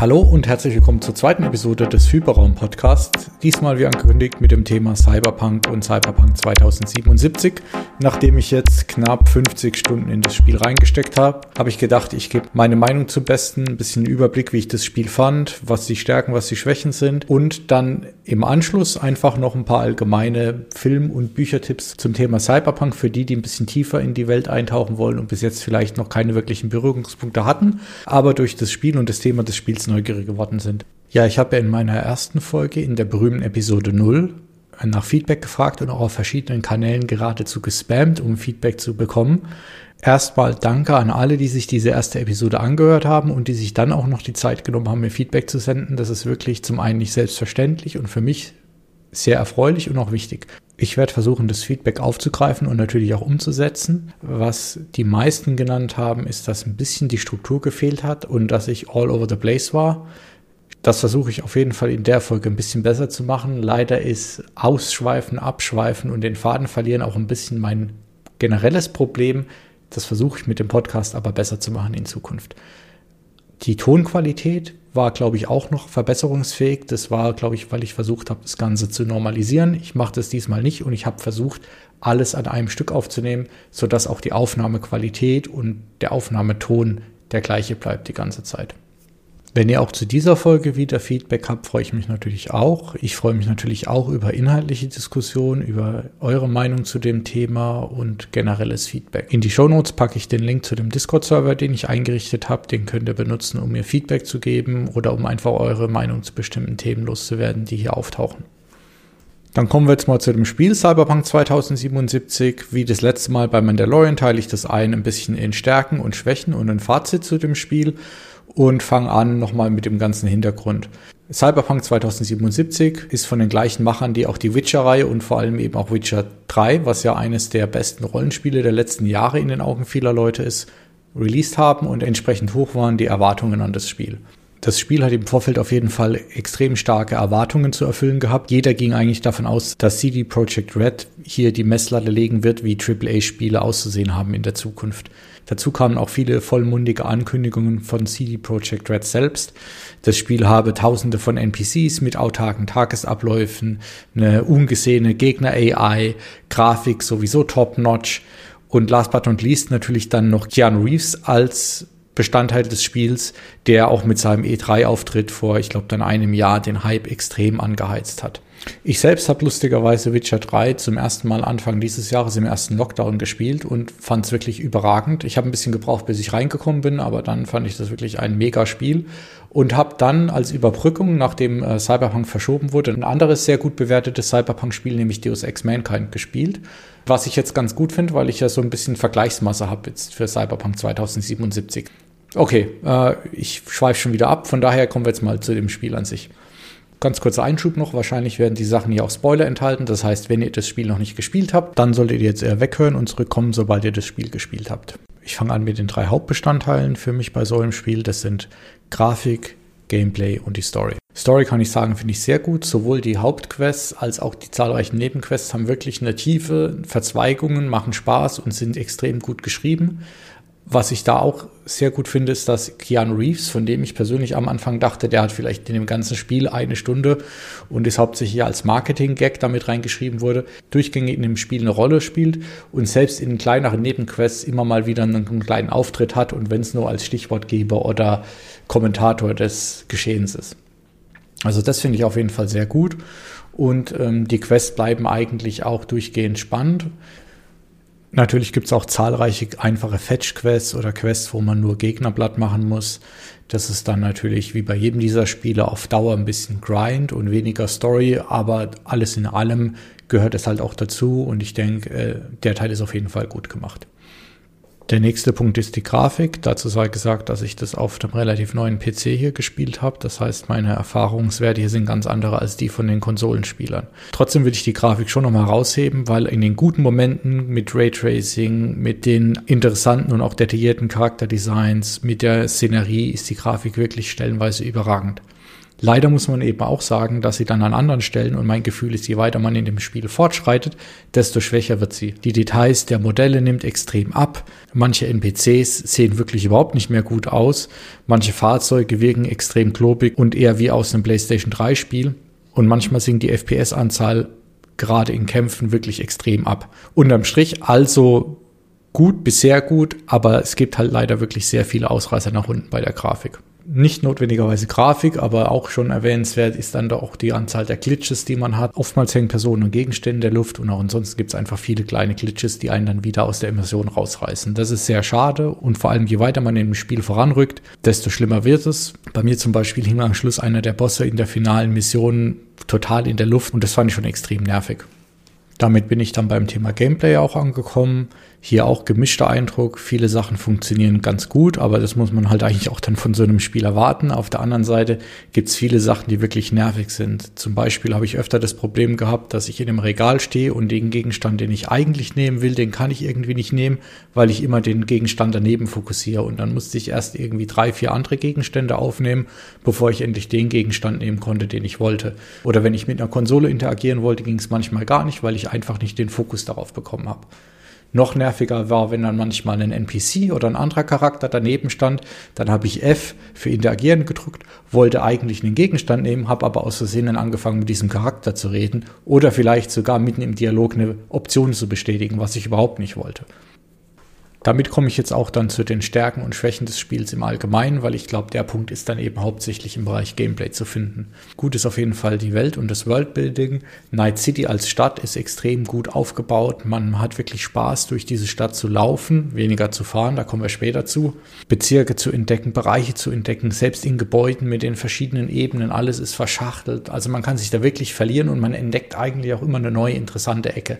Hallo und herzlich willkommen zur zweiten Episode des Hyperraum Podcasts. Diesmal wie angekündigt mit dem Thema Cyberpunk und Cyberpunk 2077. Nachdem ich jetzt knapp 50 Stunden in das Spiel reingesteckt habe, habe ich gedacht, ich gebe meine Meinung zum Besten, ein bisschen Überblick, wie ich das Spiel fand, was die Stärken, was die Schwächen sind und dann im Anschluss einfach noch ein paar allgemeine Film- und Büchertipps zum Thema Cyberpunk für die, die ein bisschen tiefer in die Welt eintauchen wollen und bis jetzt vielleicht noch keine wirklichen Berührungspunkte hatten, aber durch das Spiel und das Thema des Spiels neugierig geworden sind. Ja, ich habe ja in meiner ersten Folge in der berühmten Episode 0 nach Feedback gefragt und auch auf verschiedenen Kanälen geradezu gespammt, um Feedback zu bekommen. Erstmal danke an alle, die sich diese erste Episode angehört haben und die sich dann auch noch die Zeit genommen haben, mir Feedback zu senden. Das ist wirklich zum einen nicht selbstverständlich und für mich sehr erfreulich und auch wichtig. Ich werde versuchen, das Feedback aufzugreifen und natürlich auch umzusetzen. Was die meisten genannt haben, ist, dass ein bisschen die Struktur gefehlt hat und dass ich all over the place war. Das versuche ich auf jeden Fall in der Folge ein bisschen besser zu machen. Leider ist Ausschweifen, Abschweifen und den Faden verlieren auch ein bisschen mein generelles Problem. Das versuche ich mit dem Podcast aber besser zu machen in Zukunft. Die Tonqualität war, glaube ich, auch noch verbesserungsfähig. Das war, glaube ich, weil ich versucht habe, das Ganze zu normalisieren. Ich mache das diesmal nicht und ich habe versucht, alles an einem Stück aufzunehmen, sodass auch die Aufnahmequalität und der Aufnahmeton der gleiche bleibt die ganze Zeit. Wenn ihr auch zu dieser Folge wieder Feedback habt, freue ich mich natürlich auch. Ich freue mich natürlich auch über inhaltliche Diskussionen, über eure Meinung zu dem Thema und generelles Feedback. In die Shownotes packe ich den Link zu dem Discord-Server, den ich eingerichtet habe. Den könnt ihr benutzen, um mir Feedback zu geben oder um einfach eure Meinung zu bestimmten Themen loszuwerden, die hier auftauchen. Dann kommen wir jetzt mal zu dem Spiel Cyberpunk 2077. Wie das letzte Mal bei Mandalorian teile ich das ein ein bisschen in Stärken und Schwächen und ein Fazit zu dem Spiel und fange an nochmal mit dem ganzen Hintergrund. Cyberpunk 2077 ist von den gleichen Machern, die auch die Witcher-Reihe und vor allem eben auch Witcher 3, was ja eines der besten Rollenspiele der letzten Jahre in den Augen vieler Leute ist, released haben und entsprechend hoch waren die Erwartungen an das Spiel. Das Spiel hat im Vorfeld auf jeden Fall extrem starke Erwartungen zu erfüllen gehabt. Jeder ging eigentlich davon aus, dass CD Projekt Red hier die Messlatte legen wird, wie AAA-Spiele auszusehen haben in der Zukunft. Dazu kamen auch viele vollmundige Ankündigungen von CD Projekt Red selbst. Das Spiel habe tausende von NPCs mit autarken Tagesabläufen, eine ungesehene Gegner-AI, Grafik sowieso top-notch und last but not least natürlich dann noch Keanu Reeves als Bestandteil des Spiels, der auch mit seinem E3-Auftritt vor, ich glaube, dann einem Jahr den Hype extrem angeheizt hat. Ich selbst habe lustigerweise Witcher 3 zum ersten Mal Anfang dieses Jahres im ersten Lockdown gespielt und fand es wirklich überragend. Ich habe ein bisschen gebraucht, bis ich reingekommen bin, aber dann fand ich das wirklich ein mega Spiel und habe dann als Überbrückung, nachdem äh, Cyberpunk verschoben wurde, ein anderes sehr gut bewertetes Cyberpunk-Spiel, nämlich Deus Ex Mankind, gespielt. Was ich jetzt ganz gut finde, weil ich ja so ein bisschen Vergleichsmasse habe jetzt für Cyberpunk 2077. Okay, äh, ich schweife schon wieder ab, von daher kommen wir jetzt mal zu dem Spiel an sich. Ganz kurzer Einschub noch, wahrscheinlich werden die Sachen hier auch Spoiler enthalten. Das heißt, wenn ihr das Spiel noch nicht gespielt habt, dann solltet ihr jetzt eher weghören und zurückkommen, sobald ihr das Spiel gespielt habt. Ich fange an mit den drei Hauptbestandteilen für mich bei so einem Spiel. Das sind Grafik, Gameplay und die Story. Story kann ich sagen, finde ich sehr gut. Sowohl die Hauptquests als auch die zahlreichen Nebenquests haben wirklich eine Tiefe, Verzweigungen, machen Spaß und sind extrem gut geschrieben. Was ich da auch sehr gut finde, ist, dass Keanu Reeves, von dem ich persönlich am Anfang dachte, der hat vielleicht in dem ganzen Spiel eine Stunde und ist hauptsächlich als Marketing-Gag damit reingeschrieben wurde, durchgängig in dem Spiel eine Rolle spielt und selbst in kleineren Nebenquests immer mal wieder einen kleinen Auftritt hat und wenn es nur als Stichwortgeber oder Kommentator des Geschehens ist. Also das finde ich auf jeden Fall sehr gut und ähm, die Quests bleiben eigentlich auch durchgehend spannend. Natürlich gibt es auch zahlreiche einfache Fetch-Quests oder Quests, wo man nur Gegner platt machen muss. Das ist dann natürlich wie bei jedem dieser Spiele auf Dauer ein bisschen Grind und weniger Story, aber alles in allem gehört es halt auch dazu und ich denke, äh, der Teil ist auf jeden Fall gut gemacht. Der nächste Punkt ist die Grafik. Dazu sei gesagt, dass ich das auf einem relativ neuen PC hier gespielt habe. Das heißt, meine Erfahrungswerte hier sind ganz andere als die von den Konsolenspielern. Trotzdem würde ich die Grafik schon nochmal rausheben, weil in den guten Momenten mit Raytracing, mit den interessanten und auch detaillierten Charakterdesigns, mit der Szenerie ist die Grafik wirklich stellenweise überragend. Leider muss man eben auch sagen, dass sie dann an anderen Stellen, und mein Gefühl ist, je weiter man in dem Spiel fortschreitet, desto schwächer wird sie. Die Details der Modelle nimmt extrem ab. Manche NPCs sehen wirklich überhaupt nicht mehr gut aus. Manche Fahrzeuge wirken extrem klobig und eher wie aus einem PlayStation 3 Spiel. Und manchmal sinkt die FPS-Anzahl gerade in Kämpfen wirklich extrem ab. Unterm Strich also gut bis sehr gut, aber es gibt halt leider wirklich sehr viele Ausreißer nach unten bei der Grafik nicht notwendigerweise Grafik, aber auch schon erwähnenswert ist dann doch auch die Anzahl der Glitches, die man hat. Oftmals hängen Personen und Gegenstände in der Luft und auch ansonsten gibt es einfach viele kleine Glitches, die einen dann wieder aus der Immersion rausreißen. Das ist sehr schade und vor allem je weiter man im Spiel voranrückt, desto schlimmer wird es. Bei mir zum Beispiel hing am Schluss einer der Bosse in der finalen Mission total in der Luft und das fand ich schon extrem nervig. Damit bin ich dann beim Thema Gameplay auch angekommen. Hier auch gemischter Eindruck. Viele Sachen funktionieren ganz gut, aber das muss man halt eigentlich auch dann von so einem Spiel erwarten. Auf der anderen Seite gibt es viele Sachen, die wirklich nervig sind. Zum Beispiel habe ich öfter das Problem gehabt, dass ich in einem Regal stehe und den Gegenstand, den ich eigentlich nehmen will, den kann ich irgendwie nicht nehmen, weil ich immer den Gegenstand daneben fokussiere. Und dann musste ich erst irgendwie drei, vier andere Gegenstände aufnehmen, bevor ich endlich den Gegenstand nehmen konnte, den ich wollte. Oder wenn ich mit einer Konsole interagieren wollte, ging es manchmal gar nicht, weil ich einfach nicht den Fokus darauf bekommen habe. Noch nerviger war, wenn dann manchmal ein NPC oder ein anderer Charakter daneben stand. Dann habe ich F für Interagieren gedrückt, wollte eigentlich einen Gegenstand nehmen, habe aber aus Versehen angefangen, mit diesem Charakter zu reden oder vielleicht sogar mitten im Dialog eine Option zu bestätigen, was ich überhaupt nicht wollte. Damit komme ich jetzt auch dann zu den Stärken und Schwächen des Spiels im Allgemeinen, weil ich glaube, der Punkt ist dann eben hauptsächlich im Bereich Gameplay zu finden. Gut ist auf jeden Fall die Welt und das Worldbuilding. Night City als Stadt ist extrem gut aufgebaut. Man hat wirklich Spaß, durch diese Stadt zu laufen, weniger zu fahren, da kommen wir später zu. Bezirke zu entdecken, Bereiche zu entdecken, selbst in Gebäuden mit den verschiedenen Ebenen, alles ist verschachtelt. Also man kann sich da wirklich verlieren und man entdeckt eigentlich auch immer eine neue interessante Ecke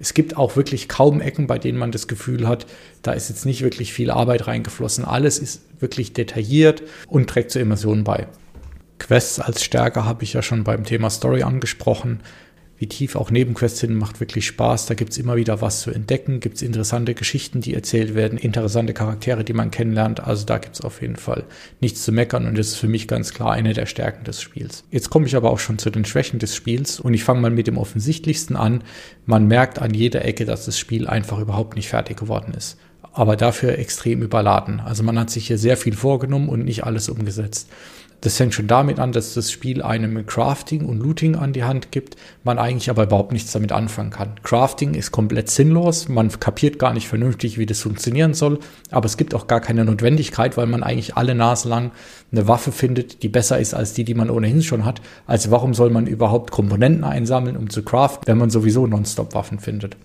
es gibt auch wirklich kaum Ecken, bei denen man das Gefühl hat, da ist jetzt nicht wirklich viel Arbeit reingeflossen. Alles ist wirklich detailliert und trägt zur Immersion bei. Quests als Stärke habe ich ja schon beim Thema Story angesprochen wie tief auch Nebenquests sind, macht wirklich Spaß. Da gibt's immer wieder was zu entdecken, gibt's interessante Geschichten, die erzählt werden, interessante Charaktere, die man kennenlernt. Also da gibt's auf jeden Fall nichts zu meckern und das ist für mich ganz klar eine der Stärken des Spiels. Jetzt komme ich aber auch schon zu den Schwächen des Spiels und ich fange mal mit dem offensichtlichsten an. Man merkt an jeder Ecke, dass das Spiel einfach überhaupt nicht fertig geworden ist aber dafür extrem überladen. Also man hat sich hier sehr viel vorgenommen und nicht alles umgesetzt. Das fängt schon damit an, dass das Spiel einem Crafting und Looting an die Hand gibt, man eigentlich aber überhaupt nichts damit anfangen kann. Crafting ist komplett sinnlos, man kapiert gar nicht vernünftig, wie das funktionieren soll, aber es gibt auch gar keine Notwendigkeit, weil man eigentlich alle Nase lang eine Waffe findet, die besser ist als die, die man ohnehin schon hat. Also warum soll man überhaupt Komponenten einsammeln, um zu craften, wenn man sowieso nonstop Waffen findet?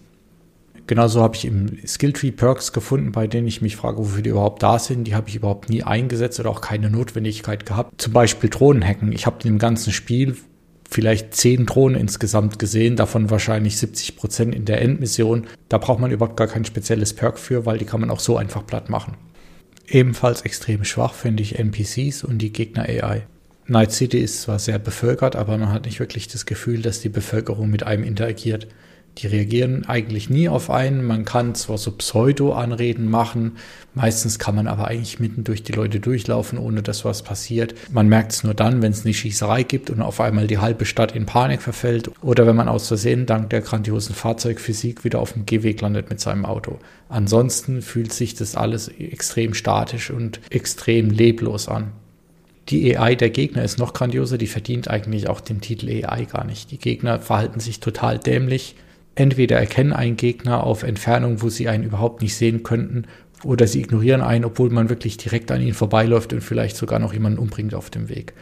Genauso habe ich im Skilltree Perks gefunden, bei denen ich mich frage, wofür die überhaupt da sind. Die habe ich überhaupt nie eingesetzt oder auch keine Notwendigkeit gehabt. Zum Beispiel Drohnenhacken. Ich habe im ganzen Spiel vielleicht zehn Drohnen insgesamt gesehen, davon wahrscheinlich 70 Prozent in der Endmission. Da braucht man überhaupt gar kein spezielles Perk für, weil die kann man auch so einfach platt machen. Ebenfalls extrem schwach finde ich NPCs und die Gegner AI. Night City ist zwar sehr bevölkert, aber man hat nicht wirklich das Gefühl, dass die Bevölkerung mit einem interagiert. Die reagieren eigentlich nie auf einen. Man kann zwar so Pseudo-Anreden machen, meistens kann man aber eigentlich mitten durch die Leute durchlaufen, ohne dass was passiert. Man merkt es nur dann, wenn es eine Schießerei gibt und auf einmal die halbe Stadt in Panik verfällt oder wenn man aus Versehen dank der grandiosen Fahrzeugphysik wieder auf dem Gehweg landet mit seinem Auto. Ansonsten fühlt sich das alles extrem statisch und extrem leblos an. Die AI der Gegner ist noch grandioser, die verdient eigentlich auch den Titel AI gar nicht. Die Gegner verhalten sich total dämlich, Entweder erkennen einen Gegner auf Entfernung, wo sie einen überhaupt nicht sehen könnten, oder sie ignorieren einen, obwohl man wirklich direkt an ihnen vorbeiläuft und vielleicht sogar noch jemanden umbringt auf dem Weg.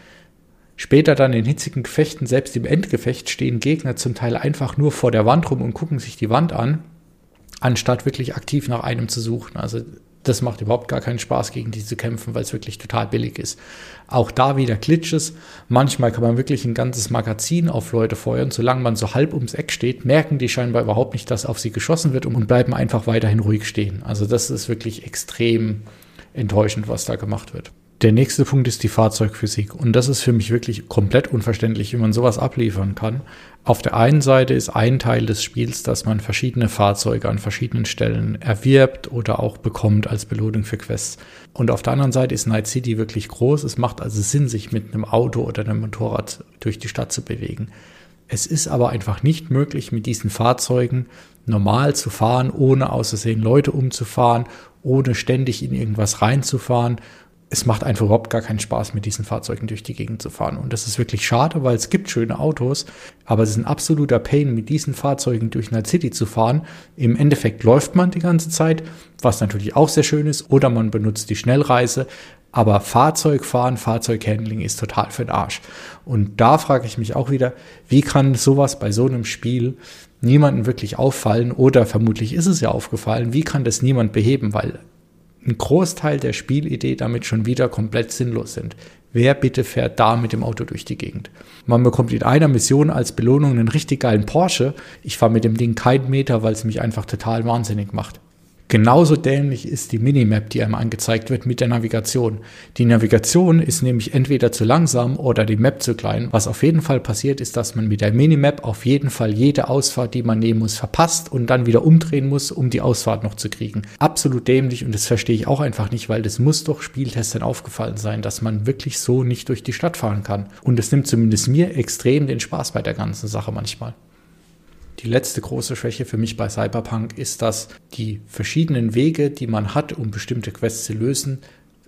Später dann in hitzigen Gefechten, selbst im Endgefecht, stehen Gegner zum Teil einfach nur vor der Wand rum und gucken sich die Wand an, anstatt wirklich aktiv nach einem zu suchen. Also das macht überhaupt gar keinen Spaß, gegen die zu kämpfen, weil es wirklich total billig ist. Auch da wieder Glitches. Manchmal kann man wirklich ein ganzes Magazin auf Leute feuern. Solange man so halb ums Eck steht, merken die scheinbar überhaupt nicht, dass auf sie geschossen wird und bleiben einfach weiterhin ruhig stehen. Also das ist wirklich extrem enttäuschend, was da gemacht wird. Der nächste Punkt ist die Fahrzeugphysik. Und das ist für mich wirklich komplett unverständlich, wie man sowas abliefern kann. Auf der einen Seite ist ein Teil des Spiels, dass man verschiedene Fahrzeuge an verschiedenen Stellen erwirbt oder auch bekommt als Belohnung für Quests. Und auf der anderen Seite ist Night City wirklich groß. Es macht also Sinn, sich mit einem Auto oder einem Motorrad durch die Stadt zu bewegen. Es ist aber einfach nicht möglich, mit diesen Fahrzeugen normal zu fahren, ohne außersehen Leute umzufahren, ohne ständig in irgendwas reinzufahren es macht einfach überhaupt gar keinen Spaß, mit diesen Fahrzeugen durch die Gegend zu fahren. Und das ist wirklich schade, weil es gibt schöne Autos, aber es ist ein absoluter Pain, mit diesen Fahrzeugen durch Night City zu fahren. Im Endeffekt läuft man die ganze Zeit, was natürlich auch sehr schön ist, oder man benutzt die Schnellreise. Aber Fahrzeugfahren, Fahrzeughandling ist total für den Arsch. Und da frage ich mich auch wieder, wie kann sowas bei so einem Spiel niemanden wirklich auffallen oder vermutlich ist es ja aufgefallen, wie kann das niemand beheben, weil ein Großteil der Spielidee damit schon wieder komplett sinnlos sind. Wer bitte fährt da mit dem Auto durch die Gegend? Man bekommt in einer Mission als Belohnung einen richtig geilen Porsche. Ich fahre mit dem Ding keinen Meter, weil es mich einfach total wahnsinnig macht. Genauso dämlich ist die Minimap, die einem angezeigt wird mit der Navigation. Die Navigation ist nämlich entweder zu langsam oder die Map zu klein. Was auf jeden Fall passiert, ist, dass man mit der Minimap auf jeden Fall jede Ausfahrt, die man nehmen muss, verpasst und dann wieder umdrehen muss, um die Ausfahrt noch zu kriegen. Absolut dämlich und das verstehe ich auch einfach nicht, weil das muss doch Spieltestern aufgefallen sein, dass man wirklich so nicht durch die Stadt fahren kann. Und es nimmt zumindest mir extrem den Spaß bei der ganzen Sache manchmal. Die letzte große Schwäche für mich bei Cyberpunk ist, dass die verschiedenen Wege, die man hat, um bestimmte Quests zu lösen,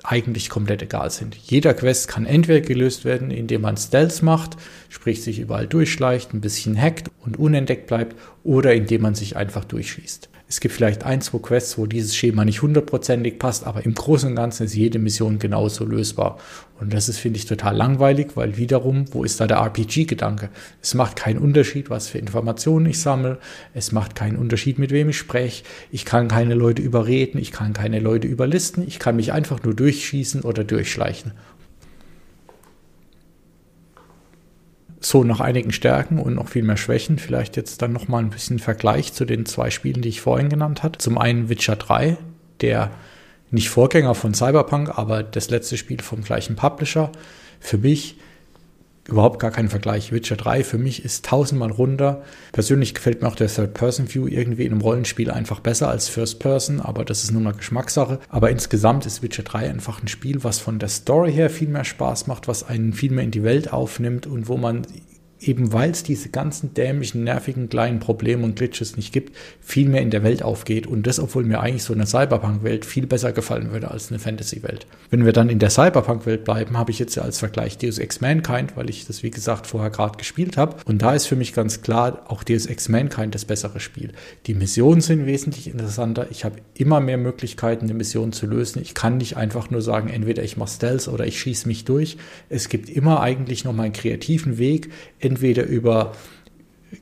eigentlich komplett egal sind. Jeder Quest kann entweder gelöst werden, indem man Stealth macht, sprich sich überall durchschleicht, ein bisschen hackt und unentdeckt bleibt, oder indem man sich einfach durchschießt. Es gibt vielleicht ein, zwei Quests, wo dieses Schema nicht hundertprozentig passt, aber im Großen und Ganzen ist jede Mission genauso lösbar. Und das ist, finde ich, total langweilig, weil wiederum, wo ist da der RPG-Gedanke? Es macht keinen Unterschied, was für Informationen ich sammle. Es macht keinen Unterschied, mit wem ich spreche. Ich kann keine Leute überreden. Ich kann keine Leute überlisten. Ich kann mich einfach nur durchschießen oder durchschleichen. So, nach einigen Stärken und noch viel mehr Schwächen, vielleicht jetzt dann nochmal ein bisschen Vergleich zu den zwei Spielen, die ich vorhin genannt hatte. Zum einen Witcher 3, der nicht Vorgänger von Cyberpunk, aber das letzte Spiel vom gleichen Publisher. Für mich überhaupt gar kein Vergleich. Witcher 3 für mich ist tausendmal runter. Persönlich gefällt mir auch der Third-Person-View irgendwie in einem Rollenspiel einfach besser als First-Person, aber das ist nur eine Geschmackssache. Aber insgesamt ist Witcher 3 einfach ein Spiel, was von der Story her viel mehr Spaß macht, was einen viel mehr in die Welt aufnimmt und wo man eben weil es diese ganzen dämlichen, nervigen kleinen Probleme und Glitches nicht gibt, viel mehr in der Welt aufgeht und das, obwohl mir eigentlich so eine Cyberpunk-Welt viel besser gefallen würde als eine Fantasy-Welt. Wenn wir dann in der Cyberpunk-Welt bleiben, habe ich jetzt ja als Vergleich Deus Ex Mankind, weil ich das, wie gesagt, vorher gerade gespielt habe. Und da ist für mich ganz klar auch Deus Ex Mankind das bessere Spiel. Die Missionen sind wesentlich interessanter. Ich habe immer mehr Möglichkeiten, eine Mission zu lösen. Ich kann nicht einfach nur sagen, entweder ich mache Stealth oder ich schieße mich durch. Es gibt immer eigentlich noch mal einen kreativen Weg, entweder über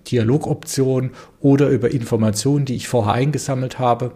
Dialogoptionen oder über Informationen, die ich vorher eingesammelt habe,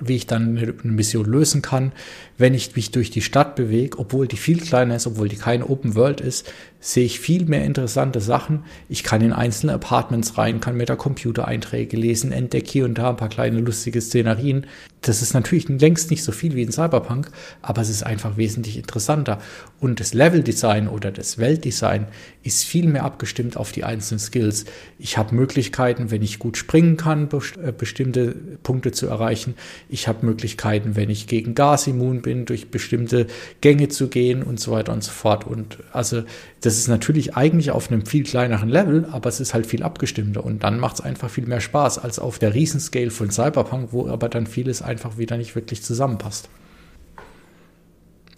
wie ich dann eine Mission lösen kann, wenn ich mich durch die Stadt bewege, obwohl die viel kleiner ist, obwohl die keine Open World ist, sehe ich viel mehr interessante Sachen. Ich kann in einzelne Apartments rein, kann mir da Computereinträge lesen, entdecke hier und da ein paar kleine lustige Szenarien. Das ist natürlich längst nicht so viel wie in Cyberpunk, aber es ist einfach wesentlich interessanter. Und das Leveldesign oder das Weltdesign ist viel mehr abgestimmt auf die einzelnen Skills. Ich habe Möglichkeiten, wenn ich gut springen kann, äh, bestimmte Punkte zu erreichen. Ich habe Möglichkeiten, wenn ich gegen Gas immun bin, durch bestimmte Gänge zu gehen und so weiter und so fort. Und also das ist natürlich eigentlich auf einem viel kleineren Level, aber es ist halt viel abgestimmter und dann macht es einfach viel mehr Spaß als auf der Riesenscale von Cyberpunk, wo aber dann vieles einfach wieder nicht wirklich zusammenpasst.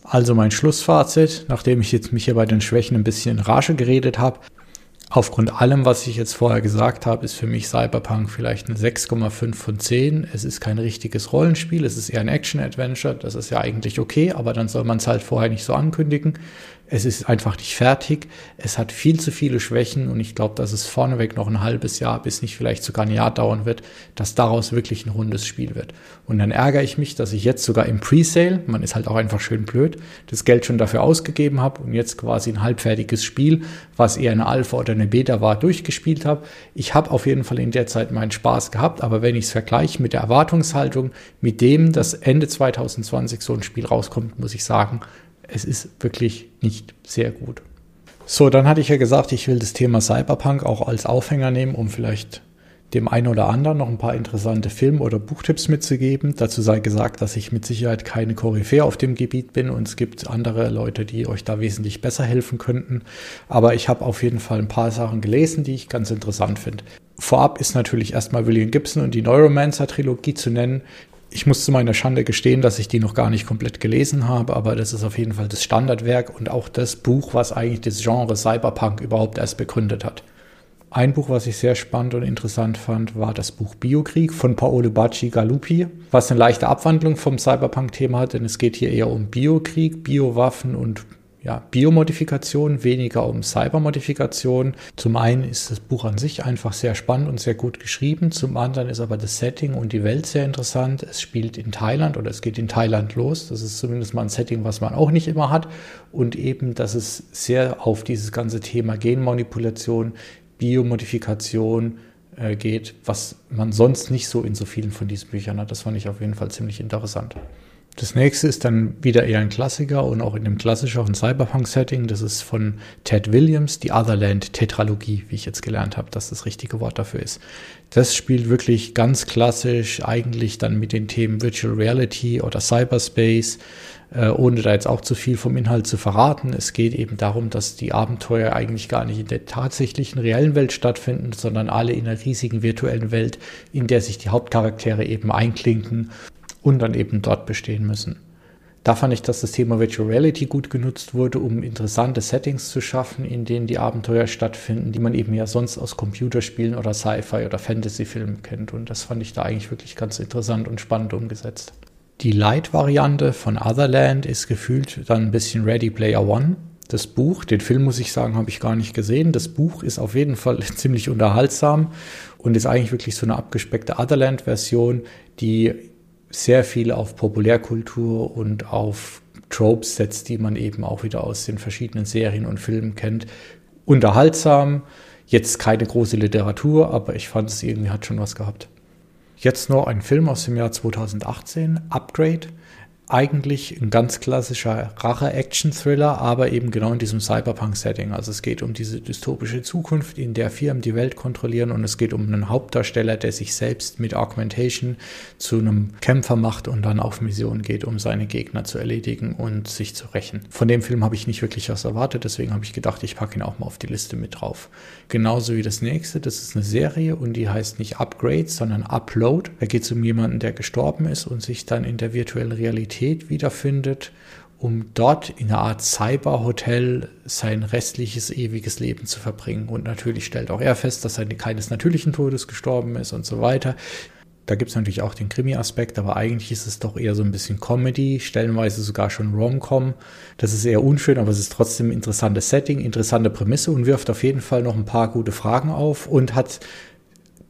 Also mein Schlussfazit, nachdem ich jetzt mich hier bei den Schwächen ein bisschen in geredet habe, Aufgrund allem, was ich jetzt vorher gesagt habe, ist für mich Cyberpunk vielleicht eine 6,5 von 10. Es ist kein richtiges Rollenspiel, es ist eher ein Action-Adventure. Das ist ja eigentlich okay, aber dann soll man es halt vorher nicht so ankündigen. Es ist einfach nicht fertig. Es hat viel zu viele Schwächen und ich glaube, dass es vorneweg noch ein halbes Jahr, bis nicht vielleicht sogar ein Jahr dauern wird, dass daraus wirklich ein rundes Spiel wird. Und dann ärgere ich mich, dass ich jetzt sogar im Presale, man ist halt auch einfach schön blöd, das Geld schon dafür ausgegeben habe und jetzt quasi ein halbfertiges Spiel, was eher eine Alpha oder eine Beta war, durchgespielt habe. Ich habe auf jeden Fall in der Zeit meinen Spaß gehabt, aber wenn ich es vergleiche mit der Erwartungshaltung, mit dem, dass Ende 2020 so ein Spiel rauskommt, muss ich sagen, Es ist wirklich nicht sehr gut. So, dann hatte ich ja gesagt, ich will das Thema Cyberpunk auch als Aufhänger nehmen, um vielleicht dem einen oder anderen noch ein paar interessante Film- oder Buchtipps mitzugeben. Dazu sei gesagt, dass ich mit Sicherheit keine Koryphäe auf dem Gebiet bin und es gibt andere Leute, die euch da wesentlich besser helfen könnten. Aber ich habe auf jeden Fall ein paar Sachen gelesen, die ich ganz interessant finde. Vorab ist natürlich erstmal William Gibson und die Neuromancer-Trilogie zu nennen. Ich muss zu meiner Schande gestehen, dass ich die noch gar nicht komplett gelesen habe, aber das ist auf jeden Fall das Standardwerk und auch das Buch, was eigentlich das Genre Cyberpunk überhaupt erst begründet hat. Ein Buch, was ich sehr spannend und interessant fand, war das Buch Biokrieg von Paolo Bacci Galuppi, was eine leichte Abwandlung vom Cyberpunk-Thema hat, denn es geht hier eher um Biokrieg, Biowaffen und ja, Biomodifikation, weniger um Cybermodifikation. Zum einen ist das Buch an sich einfach sehr spannend und sehr gut geschrieben. Zum anderen ist aber das Setting und die Welt sehr interessant. Es spielt in Thailand oder es geht in Thailand los. Das ist zumindest mal ein Setting, was man auch nicht immer hat. Und eben, dass es sehr auf dieses ganze Thema Genmanipulation, Biomodifikation äh, geht, was man sonst nicht so in so vielen von diesen Büchern hat. Das fand ich auf jeden Fall ziemlich interessant. Das nächste ist dann wieder eher ein Klassiker und auch in dem klassischeren Cyberpunk-Setting. Das ist von Ted Williams, die Otherland-Tetralogie, wie ich jetzt gelernt habe, dass das richtige Wort dafür ist. Das spielt wirklich ganz klassisch, eigentlich dann mit den Themen Virtual Reality oder Cyberspace, äh, ohne da jetzt auch zu viel vom Inhalt zu verraten. Es geht eben darum, dass die Abenteuer eigentlich gar nicht in der tatsächlichen reellen Welt stattfinden, sondern alle in einer riesigen virtuellen Welt, in der sich die Hauptcharaktere eben einklinken und dann eben dort bestehen müssen. Da fand ich, dass das Thema Virtual Reality gut genutzt wurde, um interessante Settings zu schaffen, in denen die Abenteuer stattfinden, die man eben ja sonst aus Computerspielen oder Sci-Fi oder Fantasy-Filmen kennt. Und das fand ich da eigentlich wirklich ganz interessant und spannend umgesetzt. Die Light-Variante von Otherland ist gefühlt dann ein bisschen Ready Player One. Das Buch, den Film muss ich sagen, habe ich gar nicht gesehen. Das Buch ist auf jeden Fall ziemlich unterhaltsam und ist eigentlich wirklich so eine abgespeckte Otherland-Version, die sehr viel auf Populärkultur und auf Tropes setzt, die man eben auch wieder aus den verschiedenen Serien und Filmen kennt. Unterhaltsam, jetzt keine große Literatur, aber ich fand es irgendwie hat schon was gehabt. Jetzt noch ein Film aus dem Jahr 2018, Upgrade eigentlich ein ganz klassischer Rache-Action-Thriller, aber eben genau in diesem Cyberpunk-Setting. Also es geht um diese dystopische Zukunft, in der Firmen die Welt kontrollieren und es geht um einen Hauptdarsteller, der sich selbst mit Augmentation zu einem Kämpfer macht und dann auf Mission geht, um seine Gegner zu erledigen und sich zu rächen. Von dem Film habe ich nicht wirklich was erwartet, deswegen habe ich gedacht, ich packe ihn auch mal auf die Liste mit drauf. Genauso wie das nächste, das ist eine Serie und die heißt nicht Upgrade, sondern Upload. Da geht es um jemanden, der gestorben ist und sich dann in der virtuellen Realität Realität wiederfindet, um dort in einer Art Cyberhotel sein restliches ewiges Leben zu verbringen. Und natürlich stellt auch er fest, dass er keines natürlichen Todes gestorben ist und so weiter. Da gibt es natürlich auch den Krimi-Aspekt, aber eigentlich ist es doch eher so ein bisschen Comedy, stellenweise sogar schon Rom-Com. Das ist eher unschön, aber es ist trotzdem ein interessantes Setting, interessante Prämisse und wirft auf jeden Fall noch ein paar gute Fragen auf und hat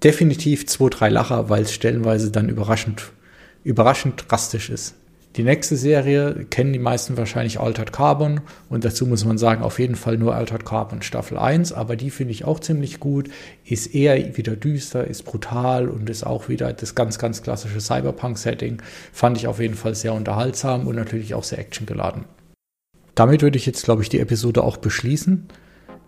definitiv zwei, drei Lacher, weil es stellenweise dann überraschend, überraschend drastisch ist. Die nächste Serie kennen die meisten wahrscheinlich Altered Carbon und dazu muss man sagen, auf jeden Fall nur Altered Carbon Staffel 1, aber die finde ich auch ziemlich gut, ist eher wieder düster, ist brutal und ist auch wieder das ganz, ganz klassische Cyberpunk-Setting. Fand ich auf jeden Fall sehr unterhaltsam und natürlich auch sehr actiongeladen. Damit würde ich jetzt, glaube ich, die Episode auch beschließen.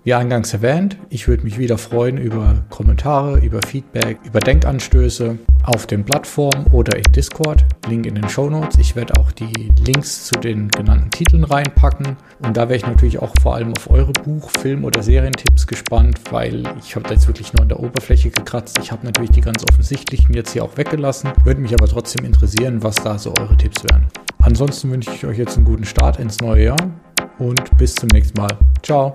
Wie eingangs erwähnt, ich würde mich wieder freuen über Kommentare, über Feedback, über Denkanstöße auf den Plattformen oder in Discord. Link in den Show Notes. Ich werde auch die Links zu den genannten Titeln reinpacken. Und da wäre ich natürlich auch vor allem auf eure Buch-, Film- oder Serientipps gespannt, weil ich habe da jetzt wirklich nur an der Oberfläche gekratzt. Ich habe natürlich die ganz offensichtlichen jetzt hier auch weggelassen. Würde mich aber trotzdem interessieren, was da so eure Tipps wären. Ansonsten wünsche ich euch jetzt einen guten Start ins neue Jahr und bis zum nächsten Mal. Ciao.